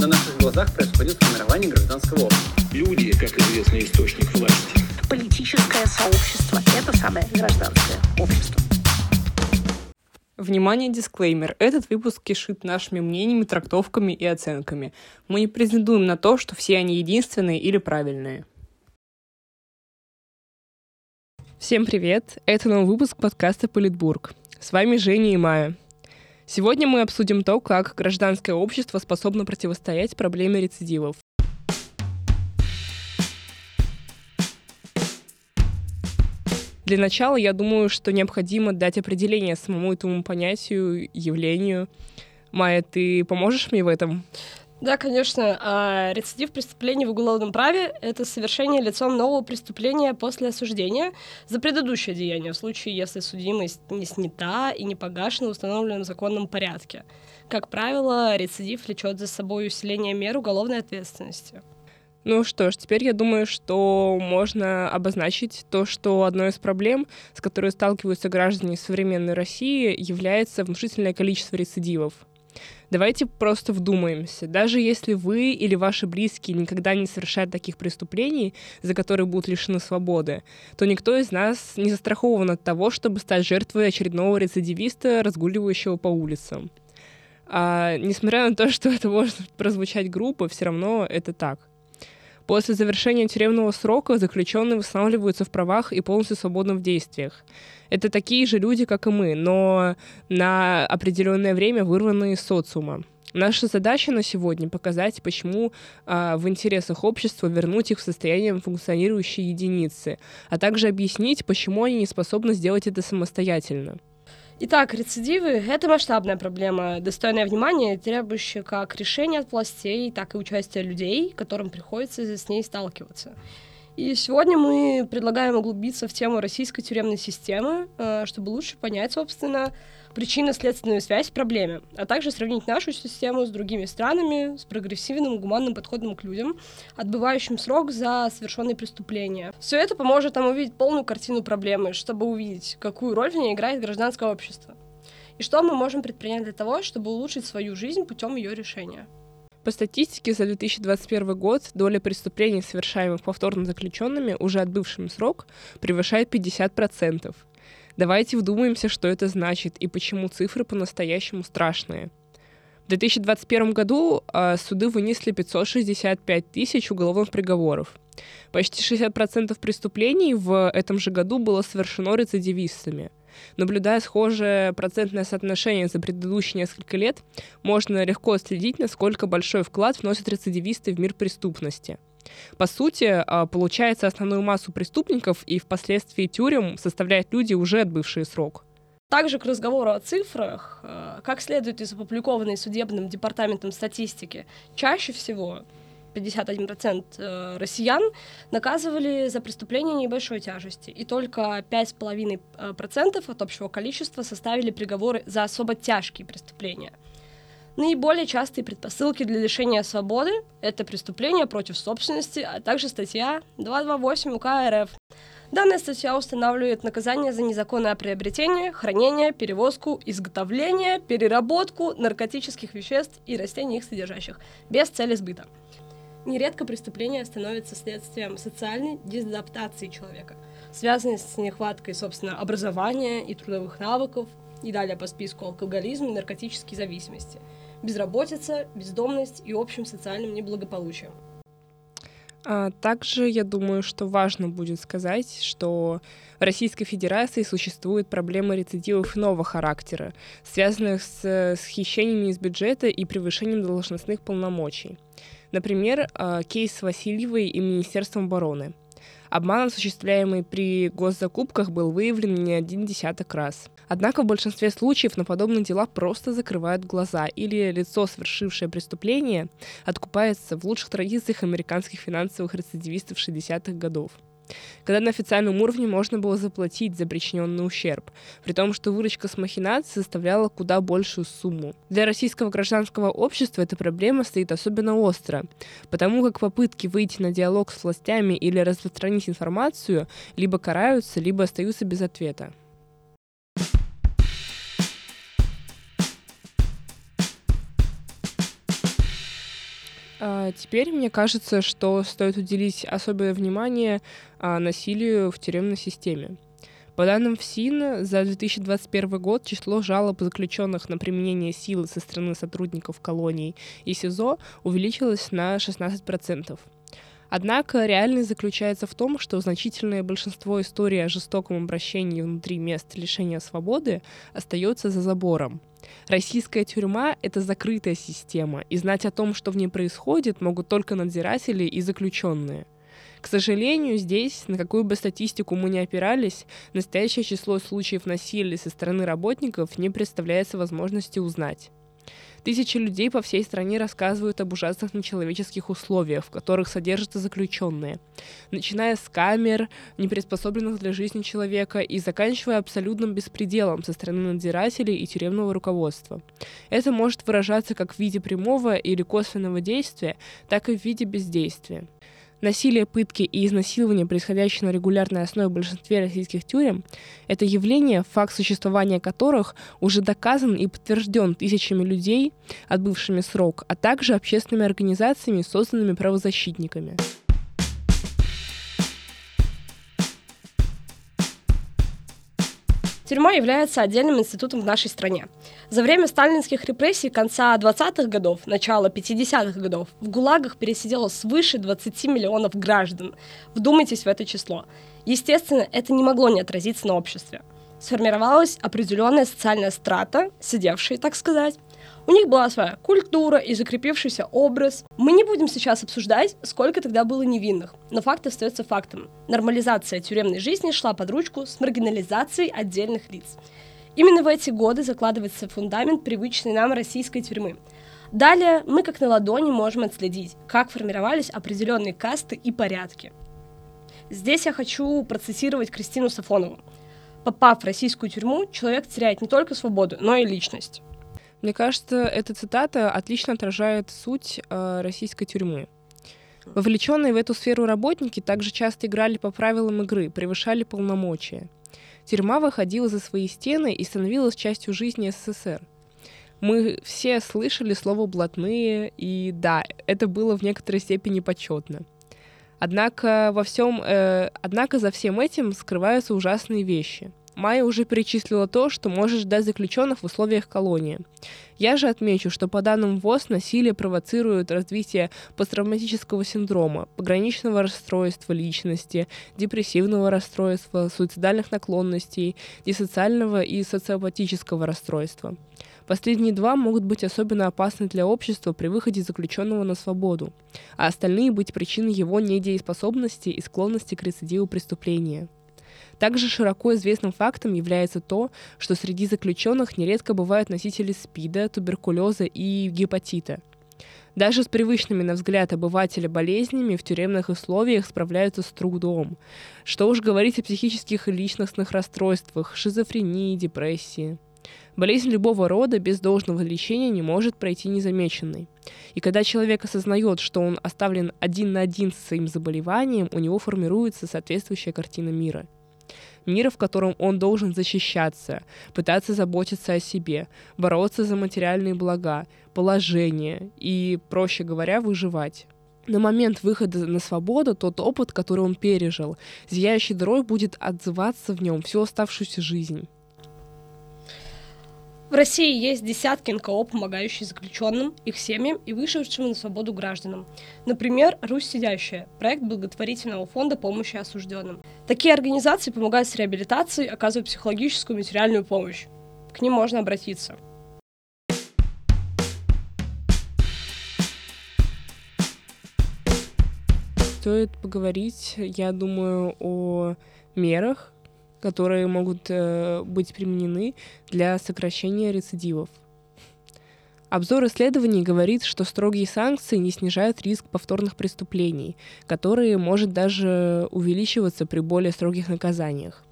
На наших глазах происходит формирование гражданского общества. Люди, как известный источник власти. Политическое сообщество – это самое гражданское общество. Внимание, дисклеймер. Этот выпуск кишит нашими мнениями, трактовками и оценками. Мы не претендуем на то, что все они единственные или правильные. Всем привет! Это новый выпуск подкаста «Политбург». С вами Женя и Майя. Сегодня мы обсудим то, как гражданское общество способно противостоять проблеме рецидивов. Для начала я думаю, что необходимо дать определение самому этому понятию, явлению. Майя, ты поможешь мне в этом? Да, конечно. А рецидив преступлений в уголовном праве — это совершение лицом нового преступления после осуждения за предыдущее деяние, в случае, если судимость не снята и не погашена в установленном законном порядке. Как правило, рецидив влечет за собой усиление мер уголовной ответственности. Ну что ж, теперь я думаю, что можно обозначить то, что одной из проблем, с которой сталкиваются граждане современной России, является внушительное количество рецидивов. Давайте просто вдумаемся. Даже если вы или ваши близкие никогда не совершают таких преступлений, за которые будут лишены свободы, то никто из нас не застрахован от того, чтобы стать жертвой очередного рецидивиста, разгуливающего по улицам. А, несмотря на то, что это может прозвучать грубо, все равно это так. После завершения тюремного срока заключенные восстанавливаются в правах и полностью свободны в действиях. Это такие же люди, как и мы, но на определенное время вырванные из социума. Наша задача на сегодня показать, почему а, в интересах общества вернуть их в состояние функционирующей единицы, а также объяснить, почему они не способны сделать это самостоятельно. Итак, рецидивы — это масштабная проблема, достойная внимания, требующая как решения от властей, так и участия людей, которым приходится с ней сталкиваться. И сегодня мы предлагаем углубиться в тему российской тюремной системы, э, чтобы лучше понять, собственно, причинно-следственную связь в проблеме, а также сравнить нашу систему с другими странами, с прогрессивным гуманным подходом к людям, отбывающим срок за совершенные преступления. Все это поможет нам увидеть полную картину проблемы, чтобы увидеть, какую роль в ней играет гражданское общество. И что мы можем предпринять для того, чтобы улучшить свою жизнь путем ее решения. По статистике за 2021 год доля преступлений, совершаемых повторно заключенными, уже отбывшим срок, превышает 50%. Давайте вдумаемся, что это значит и почему цифры по-настоящему страшные. В 2021 году э, суды вынесли 565 тысяч уголовных приговоров. Почти 60% преступлений в этом же году было совершено рецидивистами. Наблюдая схожее процентное соотношение за предыдущие несколько лет, можно легко следить, насколько большой вклад вносят рецидивисты в мир преступности – по сути, а, получается, основную массу преступников и впоследствии тюрем составляют люди, уже отбывшие срок. Также к разговору о цифрах, а, как следует из опубликованной судебным департаментом статистики, чаще всего 51% э, россиян наказывали за преступления небольшой тяжести, и только 5,5% от общего количества составили приговоры за особо тяжкие преступления – Наиболее частые предпосылки для лишения свободы – это преступления против собственности, а также статья 228 УК РФ. Данная статья устанавливает наказание за незаконное приобретение, хранение, перевозку, изготовление, переработку наркотических веществ и растений их содержащих без цели сбыта. Нередко преступление становится следствием социальной дезадаптации человека, связанной с нехваткой, собственно, образования и трудовых навыков, и далее по списку алкоголизм и наркотические зависимости – безработица, бездомность и общим социальным неблагополучием. А также я думаю, что важно будет сказать, что в Российской Федерации существует проблема рецидивов иного характера, связанных с, с хищениями из бюджета и превышением должностных полномочий. Например, а, кейс Васильевой и Министерством обороны. Обман, осуществляемый при госзакупках, был выявлен не один десяток раз. Однако в большинстве случаев на подобные дела просто закрывают глаза, или лицо, совершившее преступление, откупается в лучших традициях американских финансовых рецидивистов 60-х годов когда на официальном уровне можно было заплатить за причиненный ущерб, при том, что выручка с махинаций составляла куда большую сумму. Для российского гражданского общества эта проблема стоит особенно остро, потому как попытки выйти на диалог с властями или распространить информацию либо караются, либо остаются без ответа. Теперь мне кажется, что стоит уделить особое внимание а, насилию в тюремной системе. По данным ФСИН, за 2021 год число жалоб заключенных на применение силы со стороны сотрудников колоний и СИЗО увеличилось на 16%. Однако реальность заключается в том, что значительное большинство историй о жестоком обращении внутри мест лишения свободы остается за забором. Российская тюрьма — это закрытая система, и знать о том, что в ней происходит, могут только надзиратели и заключенные. К сожалению, здесь, на какую бы статистику мы ни опирались, настоящее число случаев насилия со стороны работников не представляется возможности узнать. Тысячи людей по всей стране рассказывают об ужасных нечеловеческих условиях, в которых содержатся заключенные, начиная с камер, не приспособленных для жизни человека, и заканчивая абсолютным беспределом со стороны надзирателей и тюремного руководства. Это может выражаться как в виде прямого или косвенного действия, так и в виде бездействия. Насилие, пытки и изнасилование, происходящие на регулярной основе в большинстве российских тюрем, это явление, факт существования которых уже доказан и подтвержден тысячами людей, отбывшими срок, а также общественными организациями, созданными правозащитниками. Тюрьма является отдельным институтом в нашей стране. За время сталинских репрессий конца 20-х годов, начала 50-х годов в ГУЛАГах пересидело свыше 20 миллионов граждан. Вдумайтесь в это число. Естественно, это не могло не отразиться на обществе. Сформировалась определенная социальная страта, сидевшие, так сказать, у них была своя культура и закрепившийся образ. Мы не будем сейчас обсуждать, сколько тогда было невинных, но факт остается фактом. Нормализация тюремной жизни шла под ручку с маргинализацией отдельных лиц. Именно в эти годы закладывается фундамент привычной нам российской тюрьмы. Далее мы как на ладони можем отследить, как формировались определенные касты и порядки. Здесь я хочу процитировать Кристину Сафонову. Попав в российскую тюрьму, человек теряет не только свободу, но и личность. Мне кажется, эта цитата отлично отражает суть э, российской тюрьмы. Вовлеченные в эту сферу работники также часто играли по правилам игры, превышали полномочия. Тюрьма выходила за свои стены и становилась частью жизни СССР. Мы все слышали слово «блатные», и да, это было в некоторой степени почетно. Однако, во всем, э, однако за всем этим скрываются ужасные вещи — Майя уже перечислила то, что может ждать заключенных в условиях колонии. Я же отмечу, что по данным ВОЗ насилие провоцирует развитие посттравматического синдрома, пограничного расстройства личности, депрессивного расстройства, суицидальных наклонностей, диссоциального и социопатического расстройства. Последние два могут быть особенно опасны для общества при выходе заключенного на свободу, а остальные быть причиной его недееспособности и склонности к рецидиву преступления. Также широко известным фактом является то, что среди заключенных нередко бывают носители СПИДа, туберкулеза и гепатита. Даже с привычными на взгляд обывателя болезнями в тюремных условиях справляются с трудом. Что уж говорить о психических и личностных расстройствах, шизофрении, депрессии. Болезнь любого рода без должного лечения не может пройти незамеченной. И когда человек осознает, что он оставлен один на один со своим заболеванием, у него формируется соответствующая картина мира – мира, в котором он должен защищаться, пытаться заботиться о себе, бороться за материальные блага, положение и, проще говоря, выживать. На момент выхода на свободу тот опыт, который он пережил, зияющий дырой будет отзываться в нем всю оставшуюся жизнь. В России есть десятки НКО, помогающие заключенным, их семьям и вышедшим на свободу гражданам. Например, «Русь сидящая» – проект благотворительного фонда помощи осужденным. Такие организации помогают с реабилитацией, оказывают психологическую и материальную помощь. К ним можно обратиться. Стоит поговорить, я думаю, о мерах, которые могут э, быть применены для сокращения рецидивов. Обзор исследований говорит, что строгие санкции не снижают риск повторных преступлений, которые может даже увеличиваться при более строгих наказаниях.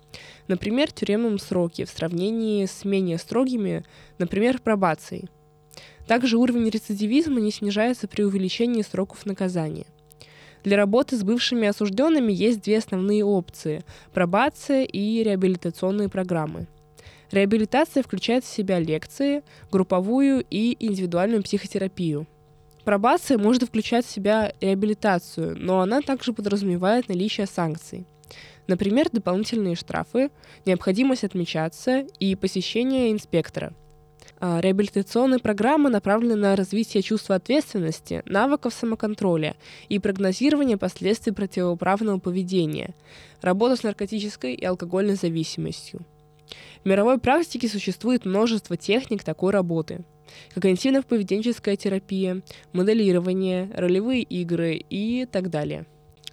Например, тюремном сроке в сравнении с менее строгими, например, пробацией. Также уровень рецидивизма не снижается при увеличении сроков наказания. Для работы с бывшими осужденными есть две основные опции – пробация и реабилитационные программы. Реабилитация включает в себя лекции, групповую и индивидуальную психотерапию. Пробация может включать в себя реабилитацию, но она также подразумевает наличие санкций. Например, дополнительные штрафы, необходимость отмечаться и посещение инспектора. А, реабилитационные программы направлены на развитие чувства ответственности, навыков самоконтроля и прогнозирование последствий противоправного поведения, работа с наркотической и алкогольной зависимостью. В мировой практике существует множество техник такой работы – когнитивно-поведенческая терапия, моделирование, ролевые игры и так далее.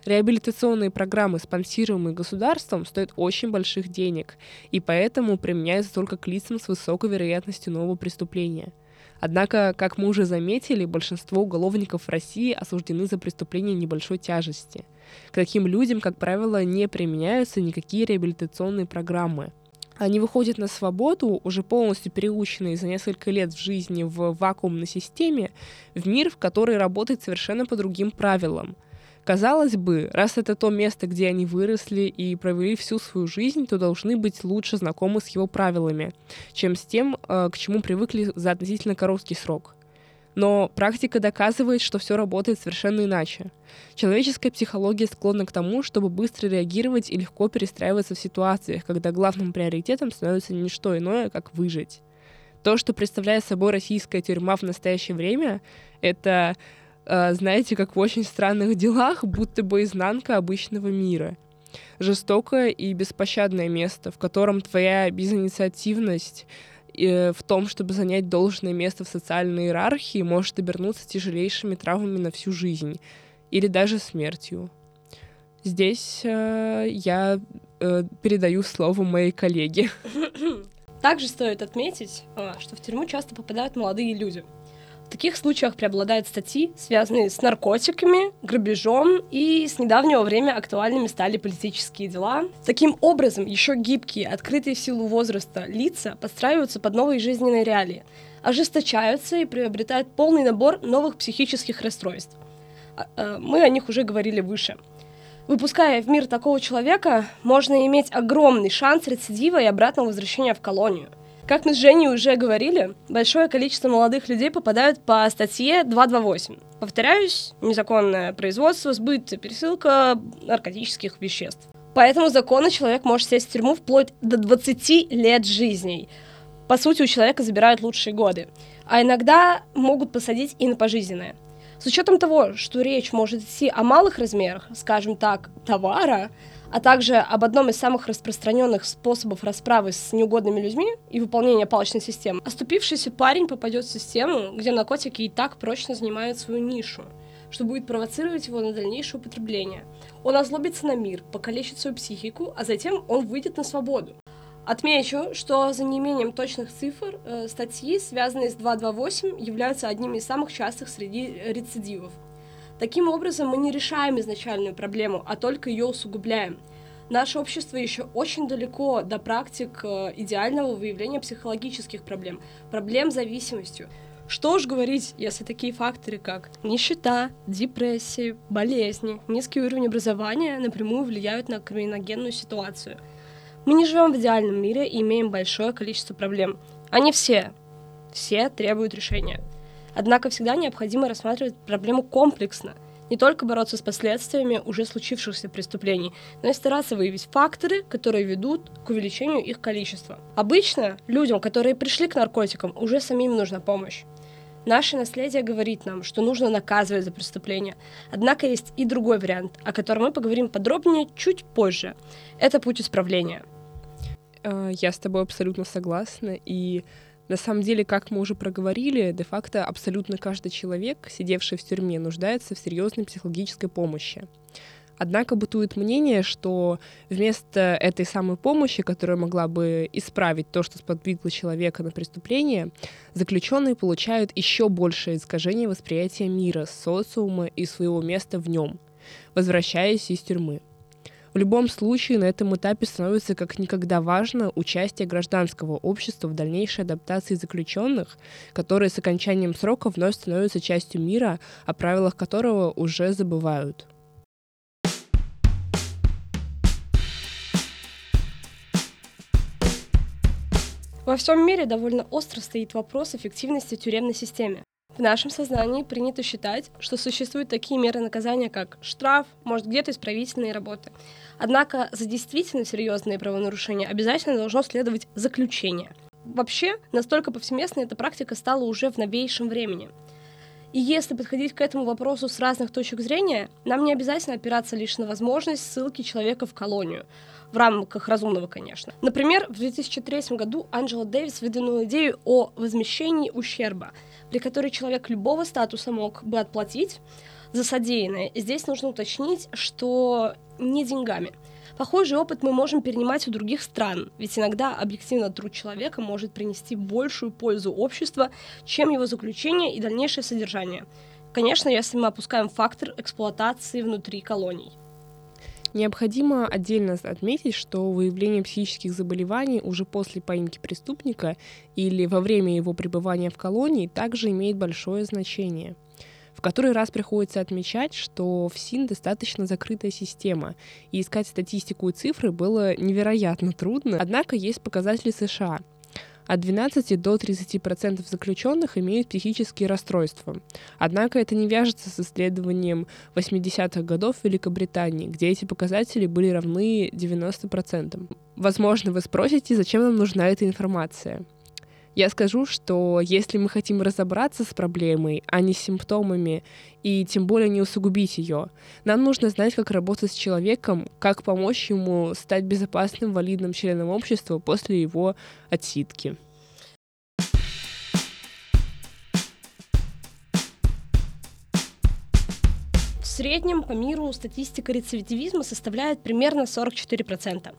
Реабилитационные программы, спонсируемые государством, стоят очень больших денег, и поэтому применяются только к лицам с высокой вероятностью нового преступления. Однако, как мы уже заметили, большинство уголовников в России осуждены за преступления небольшой тяжести. К таким людям, как правило, не применяются никакие реабилитационные программы – они выходят на свободу, уже полностью переученные за несколько лет в жизни в вакуумной системе, в мир, в который работает совершенно по другим правилам. Казалось бы, раз это то место, где они выросли и провели всю свою жизнь, то должны быть лучше знакомы с его правилами, чем с тем, э, к чему привыкли за относительно короткий срок. Но практика доказывает, что все работает совершенно иначе. Человеческая психология склонна к тому, чтобы быстро реагировать и легко перестраиваться в ситуациях, когда главным приоритетом становится не что иное, как выжить. То, что представляет собой российская тюрьма в настоящее время, это, э, знаете, как в очень странных делах, будто бы изнанка обычного мира. Жестокое и беспощадное место, в котором твоя безинициативность в том, чтобы занять должное место в социальной иерархии, может обернуться тяжелейшими травмами на всю жизнь или даже смертью. Здесь э, я э, передаю слово моей коллеге. Также стоит отметить, э, что в тюрьму часто попадают молодые люди. В таких случаях преобладают статьи, связанные с наркотиками, грабежом и с недавнего времени актуальными стали политические дела. Таким образом, еще гибкие, открытые в силу возраста лица подстраиваются под новые жизненные реалии, ожесточаются и приобретают полный набор новых психических расстройств. А, э, мы о них уже говорили выше. Выпуская в мир такого человека, можно иметь огромный шанс рецидива и обратного возвращения в колонию – как мы с Женей уже говорили, большое количество молодых людей попадают по статье 228. Повторяюсь, незаконное производство, сбыт, пересылка наркотических веществ. По этому закону человек может сесть в тюрьму вплоть до 20 лет жизней. По сути, у человека забирают лучшие годы. А иногда могут посадить и на пожизненное. С учетом того, что речь может идти о малых размерах, скажем так, товара, а также об одном из самых распространенных способов расправы с неугодными людьми и выполнения палочной системы, оступившийся парень попадет в систему, где наркотики и так прочно занимают свою нишу, что будет провоцировать его на дальнейшее употребление. Он озлобится на мир, покалечит свою психику, а затем он выйдет на свободу. Отмечу, что за неимением точных цифр э, статьи, связанные с 228, являются одними из самых частых среди рецидивов – Таким образом, мы не решаем изначальную проблему, а только ее усугубляем. Наше общество еще очень далеко до практик э, идеального выявления психологических проблем, проблем с зависимостью. Что уж говорить, если такие факторы, как нищета, депрессия, болезни, низкий уровень образования напрямую влияют на криминогенную ситуацию. Мы не живем в идеальном мире и имеем большое количество проблем. Они все, все требуют решения. Однако всегда необходимо рассматривать проблему комплексно, не только бороться с последствиями уже случившихся преступлений, но и стараться выявить факторы, которые ведут к увеличению их количества. Обычно людям, которые пришли к наркотикам, уже самим нужна помощь. Наше наследие говорит нам, что нужно наказывать за преступления. Однако есть и другой вариант, о котором мы поговорим подробнее чуть позже. Это путь исправления. Э, я с тобой абсолютно согласна. И на самом деле, как мы уже проговорили, де-факто абсолютно каждый человек, сидевший в тюрьме, нуждается в серьезной психологической помощи. Однако бытует мнение, что вместо этой самой помощи, которая могла бы исправить то, что сподвигло человека на преступление, заключенные получают еще большее искажение восприятия мира, социума и своего места в нем, возвращаясь из тюрьмы. В любом случае, на этом этапе становится как никогда важно участие гражданского общества в дальнейшей адаптации заключенных, которые с окончанием срока вновь становятся частью мира, о правилах которого уже забывают. Во всем мире довольно остро стоит вопрос эффективности тюремной системы. В нашем сознании принято считать, что существуют такие меры наказания, как штраф, может, где-то исправительные работы. Однако за действительно серьезные правонарушения обязательно должно следовать заключение. Вообще, настолько повсеместной эта практика стала уже в новейшем времени. И если подходить к этому вопросу с разных точек зрения, нам не обязательно опираться лишь на возможность ссылки человека в колонию, в рамках разумного, конечно. Например, в 2003 году Анджела Дэвис выдвинула идею о возмещении ущерба – при которой человек любого статуса мог бы отплатить за содеянное. Здесь нужно уточнить, что не деньгами. Похожий опыт мы можем перенимать у других стран, ведь иногда объективно труд человека может принести большую пользу обществу, чем его заключение и дальнейшее содержание. Конечно, если мы опускаем фактор эксплуатации внутри колоний. Необходимо отдельно отметить, что выявление психических заболеваний уже после поимки преступника или во время его пребывания в колонии также имеет большое значение. В который раз приходится отмечать, что в СИН достаточно закрытая система, и искать статистику и цифры было невероятно трудно. Однако есть показатели США — от 12 до 30% заключенных имеют психические расстройства. Однако это не вяжется с исследованием 80-х годов в Великобритании, где эти показатели были равны 90%. Возможно, вы спросите, зачем нам нужна эта информация? Я скажу, что если мы хотим разобраться с проблемой, а не с симптомами, и тем более не усугубить ее, нам нужно знать, как работать с человеком, как помочь ему стать безопасным, валидным членом общества после его отсидки. В среднем по миру статистика рецидивизма составляет примерно 44%.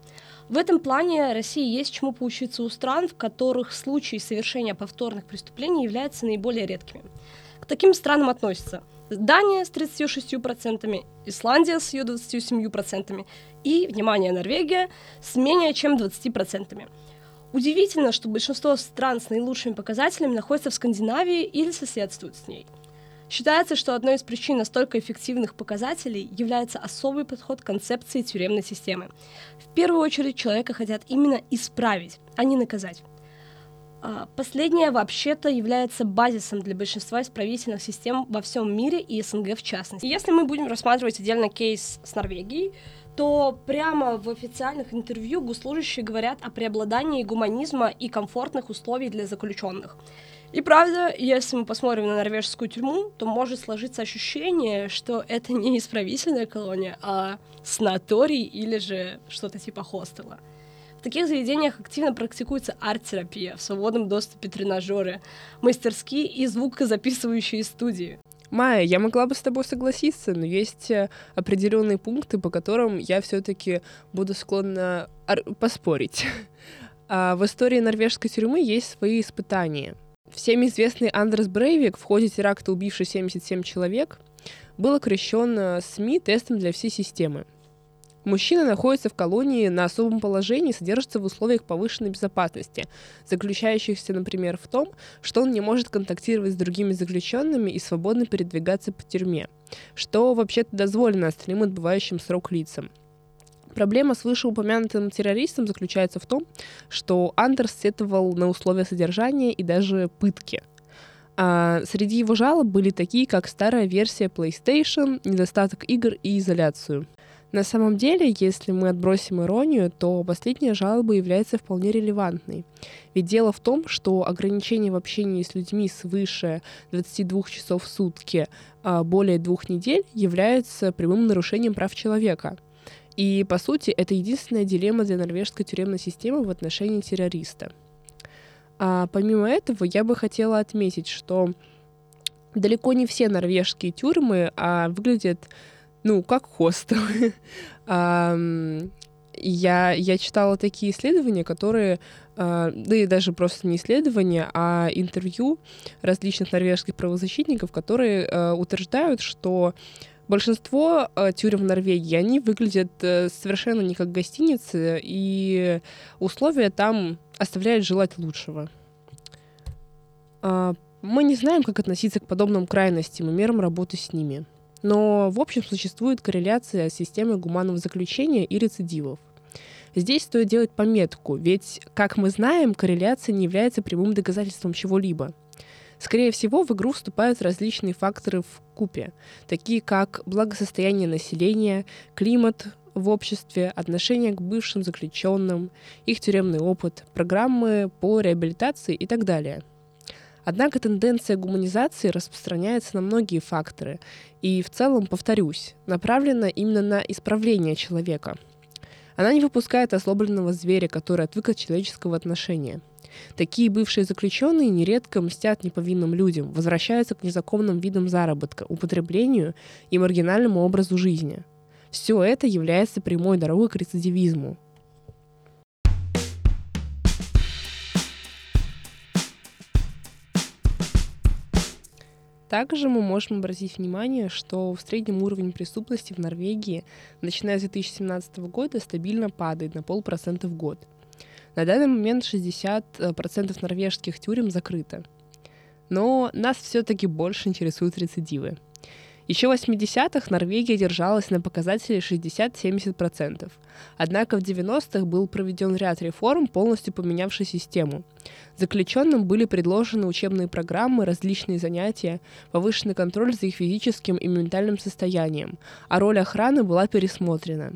В этом плане России есть чему поучиться у стран, в которых случаи совершения повторных преступлений являются наиболее редкими. К таким странам относятся Дания с 36%, Исландия с ее 27% и, внимание, Норвегия с менее чем 20%. Удивительно, что большинство стран с наилучшими показателями находятся в Скандинавии или соседствуют с ней – Считается, что одной из причин настолько эффективных показателей является особый подход к концепции тюремной системы. В первую очередь человека хотят именно исправить, а не наказать. А, последнее вообще-то является базисом для большинства исправительных систем во всем мире и СНГ в частности. Если мы будем рассматривать отдельно кейс с Норвегией, то прямо в официальных интервью госслужащие говорят о преобладании гуманизма и комфортных условий для заключенных. И правда, если мы посмотрим на норвежскую тюрьму, то может сложиться ощущение, что это не исправительная колония, а санаторий или же что-то типа хостела. В таких заведениях активно практикуется арт-терапия, в свободном доступе тренажеры, мастерские и звукозаписывающие студии. Майя, я могла бы с тобой согласиться, но есть э, определенные пункты, по которым я все-таки буду склонна поспорить. А в истории норвежской тюрьмы есть свои испытания — Всем известный Андрес Брейвик в ходе теракта, убивший 77 человек, был окрещен э, СМИ тестом для всей системы. Мужчина находится в колонии на особом положении и содержится в условиях повышенной безопасности, заключающихся, например, в том, что он не может контактировать с другими заключенными и свободно передвигаться по тюрьме, что вообще-то дозволено остальным отбывающим срок лицам. Проблема с вышеупомянутым террористом заключается в том, что Андерс сетовал на условия содержания и даже пытки. А среди его жалоб были такие, как старая версия PlayStation, недостаток игр и изоляцию. На самом деле, если мы отбросим иронию, то последняя жалоба является вполне релевантной. Ведь дело в том, что ограничение в общении с людьми свыше 22 часов в сутки а более двух недель является прямым нарушением прав человека. И, по сути, это единственная дилемма для норвежской тюремной системы в отношении террориста. А помимо этого, я бы хотела отметить, что далеко не все норвежские тюрьмы а, выглядят, ну, как хостелы. я, я читала такие исследования, которые, а, да и даже просто не исследования, а интервью различных норвежских правозащитников, которые а, утверждают, что Большинство э, тюрем в Норвегии, они выглядят э, совершенно не как гостиницы, и условия там оставляют желать лучшего. Э, мы не знаем, как относиться к подобным крайностям и мерам работы с ними. Но, в общем, существует корреляция с системой гуманного заключения и рецидивов. Здесь стоит делать пометку, ведь, как мы знаем, корреляция не является прямым доказательством чего-либо — Скорее всего, в игру вступают различные факторы в купе, такие как благосостояние населения, климат в обществе, отношение к бывшим заключенным, их тюремный опыт, программы по реабилитации и так далее. Однако тенденция гуманизации распространяется на многие факторы и в целом, повторюсь, направлена именно на исправление человека. Она не выпускает ослабленного зверя, который отвык от человеческого отношения – Такие бывшие заключенные нередко мстят неповинным людям, возвращаются к незаконным видам заработка, употреблению и маргинальному образу жизни. Все это является прямой дорогой к рецидивизму. Также мы можем обратить внимание, что в среднем уровень преступности в Норвегии, начиная с 2017 года, стабильно падает на полпроцента в год – на данный момент 60% э, норвежских тюрем закрыто. Но нас все-таки больше интересуют рецидивы. Еще в 80-х Норвегия держалась на показателе 60-70%. Однако в 90-х был проведен ряд реформ, полностью поменявший систему. Заключенным были предложены учебные программы, различные занятия, повышенный контроль за их физическим и ментальным состоянием, а роль охраны была пересмотрена.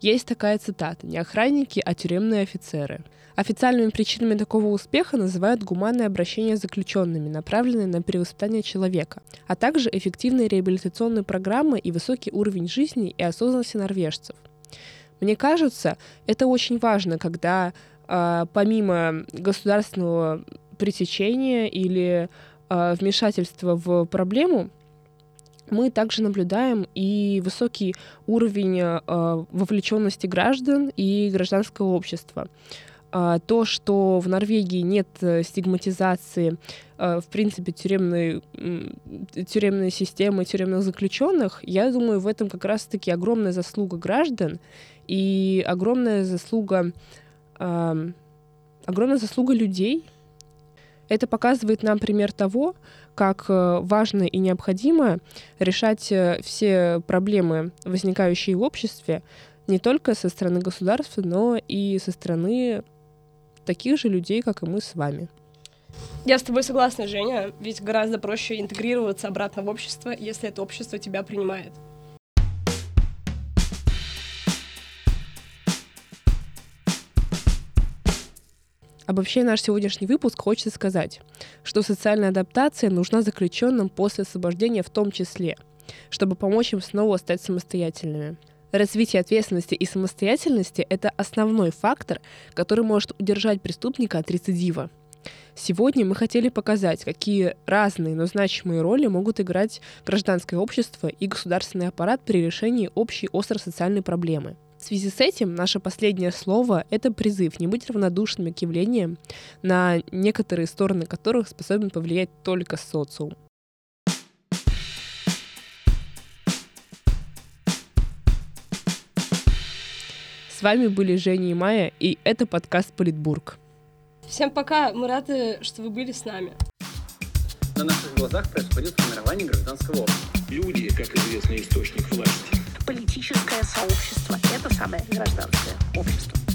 Есть такая цитата «Не охранники, а тюремные офицеры». Официальными причинами такого успеха называют гуманное обращение с заключенными, направленное на перевоспитание человека, а также эффективные реабилитационные программы и высокий уровень жизни и осознанности норвежцев. Мне кажется, это очень важно, когда э, помимо государственного пресечения или э, вмешательства в проблему, мы также наблюдаем и высокий уровень э, вовлеченности граждан и гражданского общества. Э, то, что в Норвегии нет э, стигматизации, э, в принципе, тюремной, тюремной системы, тюремных заключенных, я думаю, в этом как раз-таки огромная заслуга граждан и огромная заслуга, огромная заслуга людей. Это показывает нам пример того, как э, важно и необходимо решать э, все проблемы, возникающие в обществе, не только со стороны государства, но и со стороны таких же людей, как и мы с вами. Я с тобой согласна, Женя, ведь гораздо проще интегрироваться обратно в общество, если это общество тебя принимает. Обобщая наш сегодняшний выпуск, хочется сказать, что социальная адаптация нужна заключенным после освобождения в том числе, чтобы помочь им снова стать самостоятельными. Развитие ответственности и самостоятельности — это основной фактор, который может удержать преступника от рецидива. Сегодня мы хотели показать, какие разные, но значимые роли могут играть гражданское общество и государственный аппарат при решении общей остро-социальной проблемы — в связи с этим наше последнее слово — это призыв не быть равнодушными к явлениям, на некоторые стороны которых способен повлиять только социум. С вами были Женя и Майя, и это подкаст «Политбург». Всем пока, мы рады, что вы были с нами. На наших глазах происходит формирование гражданского общества. Люди, как известный источник власти политическое сообщество. Это самое гражданское общество.